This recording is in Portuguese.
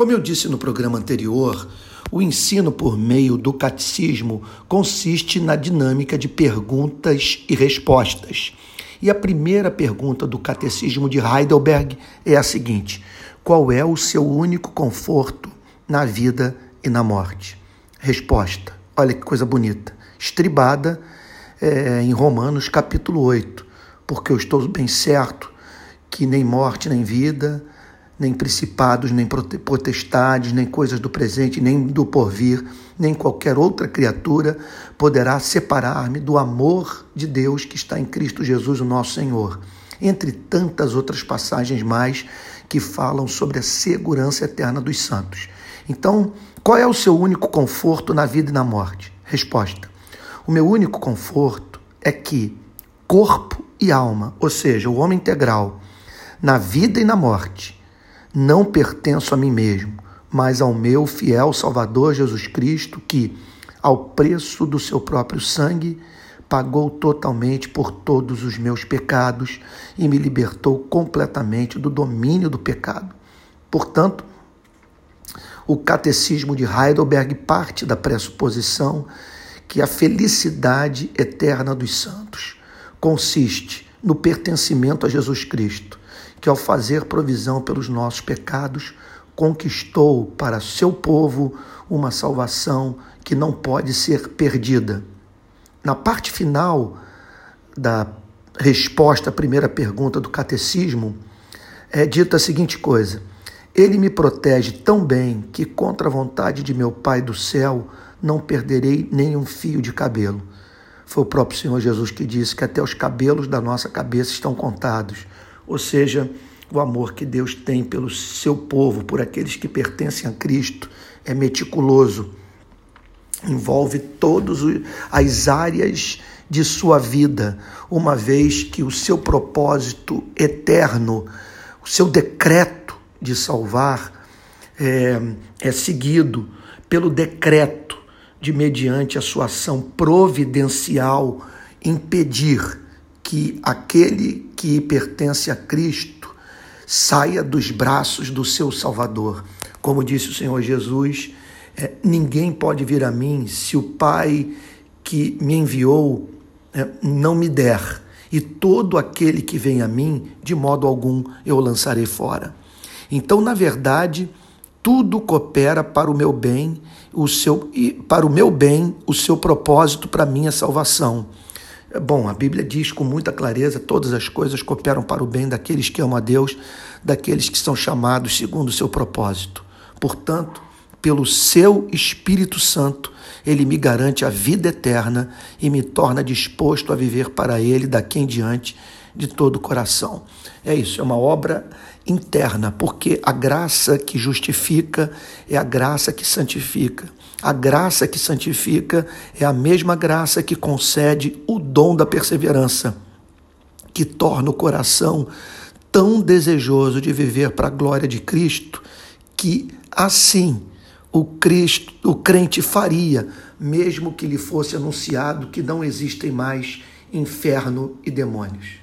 Como eu disse no programa anterior, o ensino por meio do catecismo consiste na dinâmica de perguntas e respostas. E a primeira pergunta do catecismo de Heidelberg é a seguinte: Qual é o seu único conforto na vida e na morte? Resposta: Olha que coisa bonita, estribada é, em Romanos capítulo 8, porque eu estou bem certo que nem morte nem vida nem principados, nem potestades, nem coisas do presente, nem do porvir, nem qualquer outra criatura poderá separar-me do amor de Deus que está em Cristo Jesus, o nosso Senhor. Entre tantas outras passagens mais que falam sobre a segurança eterna dos santos. Então, qual é o seu único conforto na vida e na morte? Resposta: O meu único conforto é que corpo e alma, ou seja, o homem integral, na vida e na morte, não pertenço a mim mesmo, mas ao meu fiel Salvador Jesus Cristo, que, ao preço do seu próprio sangue, pagou totalmente por todos os meus pecados e me libertou completamente do domínio do pecado. Portanto, o catecismo de Heidelberg parte da pressuposição que a felicidade eterna dos santos consiste no pertencimento a Jesus Cristo que, ao fazer provisão pelos nossos pecados, conquistou para seu povo uma salvação que não pode ser perdida. Na parte final da resposta à primeira pergunta do catecismo, é dita a seguinte coisa: Ele me protege tão bem que, contra a vontade de meu Pai do céu, não perderei nem um fio de cabelo. Foi o próprio Senhor Jesus que disse que até os cabelos da nossa cabeça estão contados ou seja, o amor que Deus tem pelo seu povo, por aqueles que pertencem a Cristo, é meticuloso, envolve todas as áreas de sua vida, uma vez que o seu propósito eterno, o seu decreto de salvar é, é seguido pelo decreto de, mediante a sua ação providencial, impedir que aquele que pertence a Cristo saia dos braços do seu Salvador. Como disse o Senhor Jesus, é, ninguém pode vir a mim se o Pai que me enviou é, não me der. E todo aquele que vem a mim, de modo algum eu lançarei fora. Então, na verdade, tudo coopera para o meu bem, o seu e para o meu bem, o seu propósito para minha salvação. Bom, a Bíblia diz com muita clareza: todas as coisas cooperam para o bem daqueles que amam a Deus, daqueles que são chamados segundo o seu propósito. Portanto, pelo seu Espírito Santo, ele me garante a vida eterna e me torna disposto a viver para ele daqui em diante de todo o coração. É isso, é uma obra interna, porque a graça que justifica é a graça que santifica. A graça que santifica é a mesma graça que concede o dom da perseverança, que torna o coração tão desejoso de viver para a glória de Cristo, que assim o Cristo, o crente faria, mesmo que lhe fosse anunciado que não existem mais inferno e demônios.